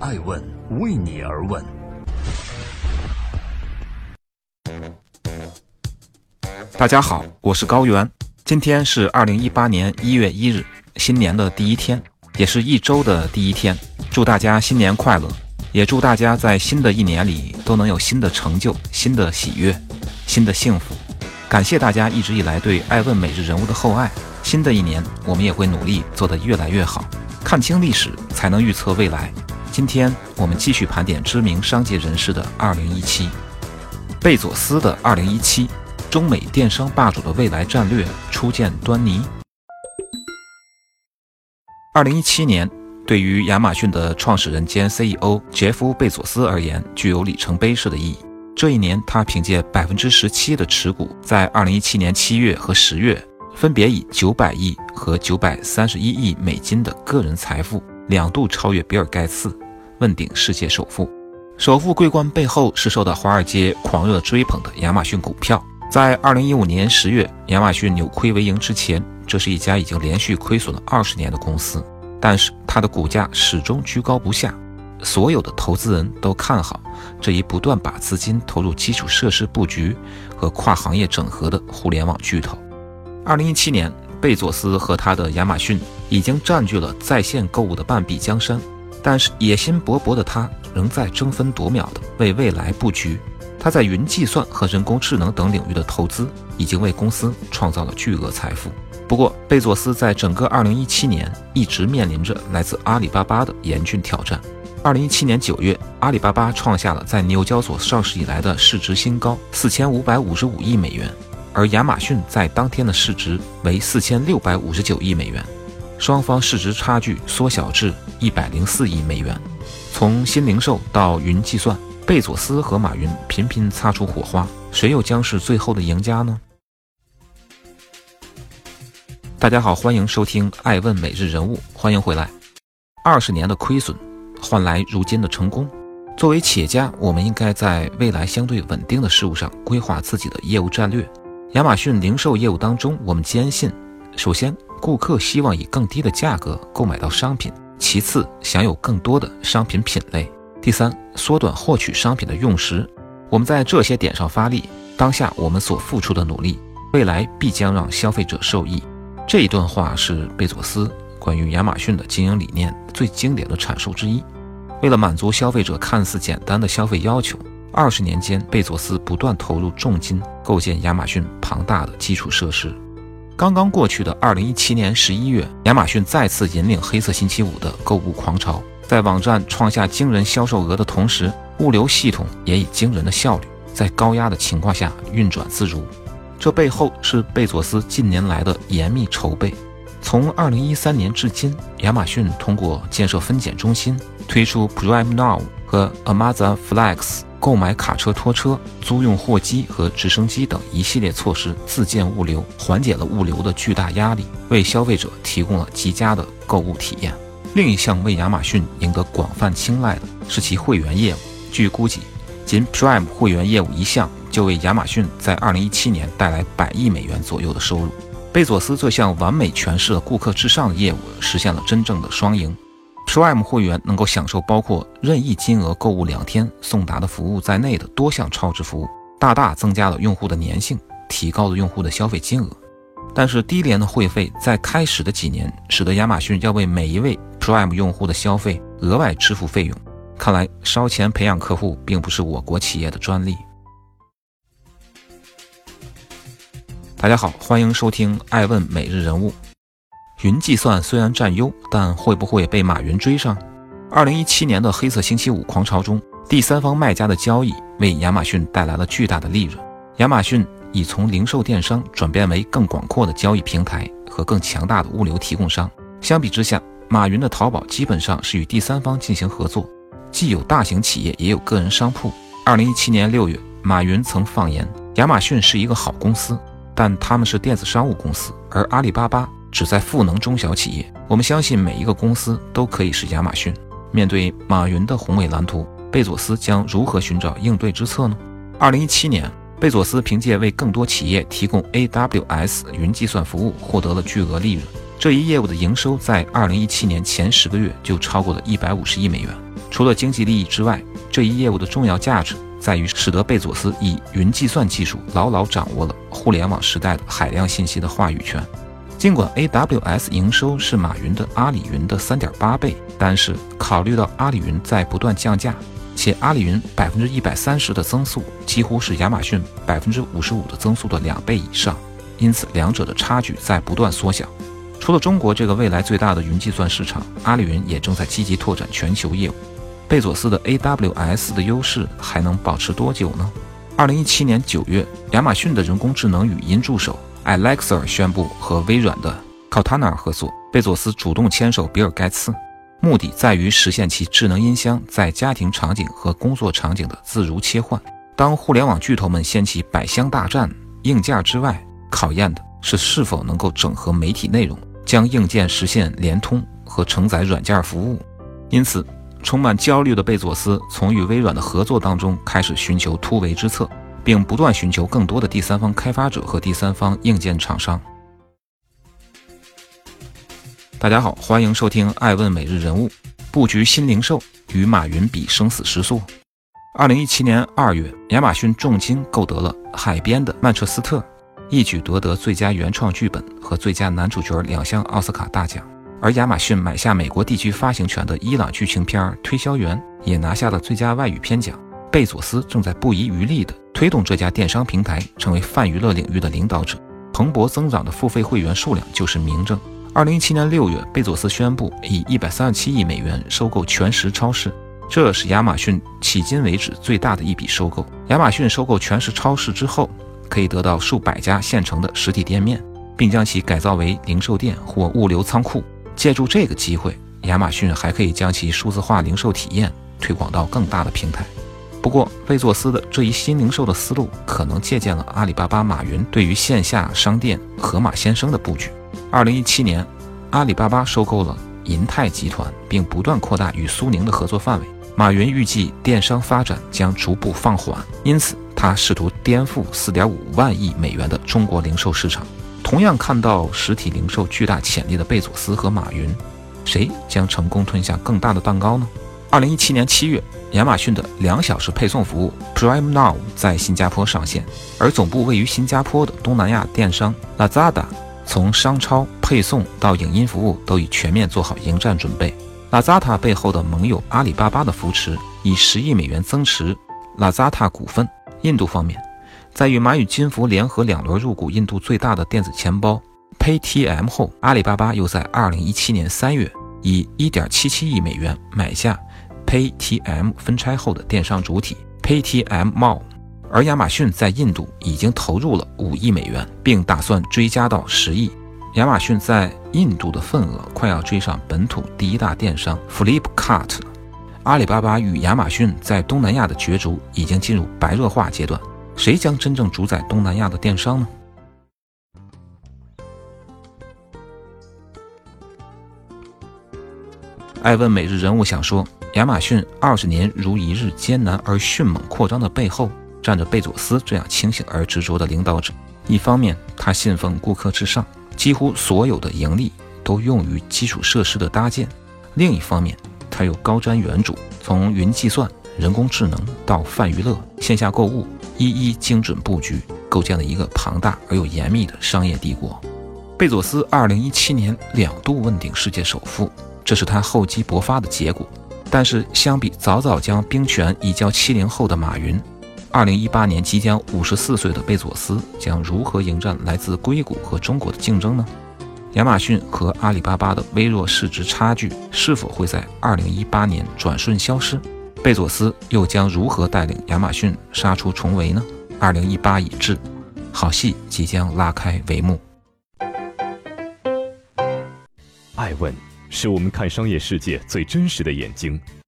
爱问为你而问。大家好，我是高原。今天是二零一八年一月一日，新年的第一天，也是一周的第一天。祝大家新年快乐，也祝大家在新的一年里都能有新的成就、新的喜悦、新的幸福。感谢大家一直以来对爱问每日人物的厚爱。新的一年，我们也会努力做得越来越好。看清历史，才能预测未来。今天我们继续盘点知名商界人士的2017。贝佐斯的2017，中美电商霸主的未来战略初见端倪。2017年对于亚马逊的创始人兼 CEO 杰夫·贝佐斯而言，具有里程碑式的意义。这一年，他凭借百分之十七的持股，在2017年七月和十月。分别以九百亿和九百三十一亿美金的个人财富，两度超越比尔盖茨，问鼎世界首富。首富桂冠背后是受到华尔街狂热追捧的亚马逊股票。在二零一五年十月，亚马逊扭亏为盈之前，这是一家已经连续亏损了二十年的公司，但是它的股价始终居高不下。所有的投资人都看好这一不断把资金投入基础设施布局和跨行业整合的互联网巨头。二零一七年，贝佐斯和他的亚马逊已经占据了在线购物的半壁江山，但是野心勃勃的他仍在争分夺秒地为未来布局。他在云计算和人工智能等领域的投资已经为公司创造了巨额财富。不过，贝佐斯在整个二零一七年一直面临着来自阿里巴巴的严峻挑战。二零一七年九月，阿里巴巴创下了在纽交所上市以来的市值新高，四千五百五十五亿美元。而亚马逊在当天的市值为四千六百五十九亿美元，双方市值差距缩小至一百零四亿美元。从新零售到云计算，贝佐斯和马云频频擦出火花，谁又将是最后的赢家呢？大家好，欢迎收听《爱问每日人物》，欢迎回来。二十年的亏损换来如今的成功，作为企业家，我们应该在未来相对稳定的事物上规划自己的业务战略。亚马逊零售业务当中，我们坚信，首先，顾客希望以更低的价格购买到商品；其次，享有更多的商品品类；第三，缩短获取商品的用时。我们在这些点上发力，当下我们所付出的努力，未来必将让消费者受益。这一段话是贝佐斯关于亚马逊的经营理念最经典的阐述之一。为了满足消费者看似简单的消费要求。二十年间，贝佐斯不断投入重金构建亚马逊庞大的基础设施。刚刚过去的二零一七年十一月，亚马逊再次引领黑色星期五的购物狂潮，在网站创下惊人销售额的同时，物流系统也以惊人的效率，在高压的情况下运转自如。这背后是贝佐斯近年来的严密筹备。从二零一三年至今，亚马逊通过建设分拣中心、推出 Prime Now 和 Amazon Flex。购买卡车拖车、租用货机和直升机等一系列措施，自建物流，缓解了物流的巨大压力，为消费者提供了极佳的购物体验。另一项为亚马逊赢得广泛青睐的是其会员业务。据估计，仅 Prime 会员业务一项就为亚马逊在2017年带来百亿美元左右的收入。贝佐斯这项完美诠释了顾客至上的业务，实现了真正的双赢。Prime 会员能够享受包括任意金额购物两天送达的服务在内的多项超值服务，大大增加了用户的粘性，提高了用户的消费金额。但是低廉的会费在开始的几年，使得亚马逊要为每一位 Prime 用户的消费额外支付费用。看来烧钱培养客户并不是我国企业的专利。大家好，欢迎收听爱问每日人物。云计算虽然占优，但会不会被马云追上？二零一七年的黑色星期五狂潮中，第三方卖家的交易为亚马逊带来了巨大的利润。亚马逊已从零售电商转变为更广阔的交易平台和更强大的物流提供商。相比之下，马云的淘宝基本上是与第三方进行合作，既有大型企业，也有个人商铺。二零一七年六月，马云曾放言，亚马逊是一个好公司，但他们是电子商务公司，而阿里巴巴。只在赋能中小企业。我们相信每一个公司都可以是亚马逊。面对马云的宏伟蓝图，贝佐斯将如何寻找应对之策呢？二零一七年，贝佐斯凭借为更多企业提供 AWS 云计算服务，获得了巨额利润。这一业务的营收在二零一七年前十个月就超过了一百五十亿美元。除了经济利益之外，这一业务的重要价值在于使得贝佐斯以云计算技术牢牢掌握了互联网时代的海量信息的话语权。尽管 AWS 营收是马云的阿里云的三点八倍，但是考虑到阿里云在不断降价，且阿里云百分之一百三十的增速几乎是亚马逊百分之五十五的增速的两倍以上，因此两者的差距在不断缩小。除了中国这个未来最大的云计算市场，阿里云也正在积极拓展全球业务。贝佐斯的 AWS 的优势还能保持多久呢？二零一七年九月，亚马逊的人工智能语音助手。Alexa 宣布和微软的 Cortana 合作，贝佐斯主动牵手比尔盖茨，目的在于实现其智能音箱在家庭场景和工作场景的自如切换。当互联网巨头们掀起百箱大战，硬件之外，考验的是是否能够整合媒体内容，将硬件实现联通和承载软件服务。因此，充满焦虑的贝佐斯从与微软的合作当中开始寻求突围之策。并不断寻求更多的第三方开发者和第三方硬件厂商。大家好，欢迎收听爱问每日人物。布局新零售与马云比生死时速。二零一七年二月，亚马逊重金购得了《海边的曼彻斯特》，一举夺得最佳原创剧本和最佳男主角两项奥斯卡大奖。而亚马逊买下美国地区发行权的伊朗剧情片《推销员》也拿下了最佳外语片奖。贝佐斯正在不遗余力地推动这家电商平台成为泛娱乐领域的领导者，蓬勃增长的付费会员数量就是明证。二零一七年六月，贝佐斯宣布以一百三十七亿美元收购全食超市，这是亚马逊迄今为止最大的一笔收购。亚马逊收购全食超市之后，可以得到数百家现成的实体店面，并将其改造为零售店或物流仓库。借助这个机会，亚马逊还可以将其数字化零售体验推广到更大的平台。不过，贝佐斯的这一新零售的思路可能借鉴了阿里巴巴马云对于线下商店盒马鲜生的布局。二零一七年，阿里巴巴收购了银泰集团，并不断扩大与苏宁的合作范围。马云预计电商发展将逐步放缓，因此他试图颠覆四点五万亿美元的中国零售市场。同样看到实体零售巨大潜力的贝佐斯和马云，谁将成功吞下更大的蛋糕呢？二零一七年七月。亚马逊的两小时配送服务 Prime Now 在新加坡上线，而总部位于新加坡的东南亚电商 Lazada 从商超、配送到影音服务都已全面做好迎战准备。Lazada 背后的盟友阿里巴巴的扶持，以十亿美元增持 Lazada 股份。印度方面，在与蚂蚁金服联合两轮入股印度最大的电子钱包 Paytm 后，阿里巴巴又在二零一七年三月以一点七七亿美元买下。Paytm 分拆后的电商主体 Paytm Mall，而亚马逊在印度已经投入了五亿美元，并打算追加到十亿。亚马逊在印度的份额快要追上本土第一大电商 Flipkart。阿里巴巴与亚马逊在东南亚的角逐已经进入白热化阶段，谁将真正主宰东南亚的电商呢？爱问每日人物想说。亚马逊二十年如一日艰难而迅猛扩张的背后，站着贝佐斯这样清醒而执着的领导者。一方面，他信奉顾客至上，几乎所有的盈利都用于基础设施的搭建；另一方面，他又高瞻远瞩，从云计算、人工智能到泛娱乐、线下购物，一一精准布局，构建了一个庞大而又严密的商业帝国。贝佐斯二零一七年两度问鼎世界首富，这是他厚积薄发的结果。但是，相比早早将兵权移交七零后的马云，二零一八年即将五十四岁的贝佐斯将如何迎战来自硅谷和中国的竞争呢？亚马逊和阿里巴巴的微弱市值差距是否会在二零一八年转瞬消失？贝佐斯又将如何带领亚马逊杀出重围呢？二零一八已至，好戏即将拉开帷幕。爱问。是我们看商业世界最真实的眼睛。